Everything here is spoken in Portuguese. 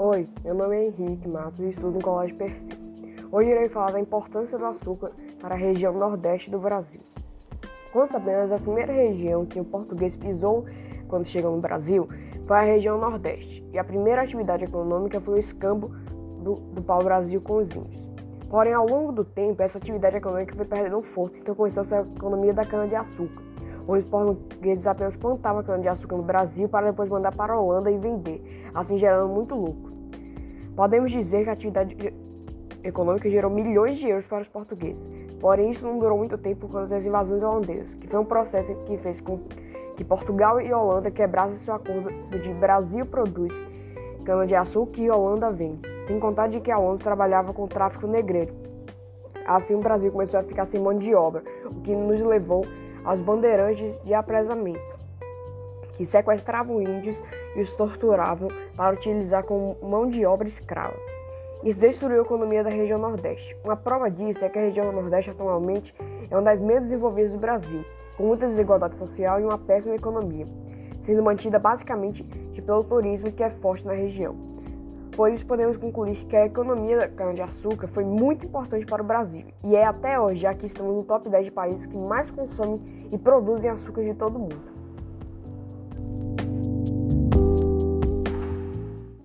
Oi, meu nome é Henrique Matos e estudo no Colégio Perfil. Hoje irei falar da importância do açúcar para a região nordeste do Brasil. Como sabemos, a primeira região que o português pisou quando chegou no Brasil foi a região nordeste, e a primeira atividade econômica foi o escambo do, do pau-brasil com os índios. Porém, ao longo do tempo, essa atividade econômica foi perdendo força, então começou-se a economia da cana-de-açúcar, os portugueses apenas plantavam cana-de-açúcar no Brasil para depois mandar para a Holanda e vender, assim gerando muito lucro. Podemos dizer que a atividade econômica gerou milhões de euros para os portugueses, porém isso não durou muito tempo por causa das invasões holandesas, que foi um processo que fez com que Portugal e Holanda quebrassem seu acordo de Brasil produz cana-de-açúcar e Holanda vende, sem contar de que a Holanda trabalhava com o tráfico negreiro. Assim o Brasil começou a ficar sem mão de obra, o que nos levou aos bandeirantes de apresamento, que sequestravam índios e os torturavam para utilizar como mão de obra escrava. Isso destruiu a economia da região Nordeste. Uma prova disso é que a região Nordeste atualmente é uma das menos desenvolvidas do Brasil com muita desigualdade social e uma péssima economia, sendo mantida basicamente pelo turismo que é forte na região. Por isso, podemos concluir que a economia da cana-de-açúcar foi muito importante para o Brasil e é até hoje, já que estamos no top 10 de países que mais consomem e produzem açúcar de todo o mundo.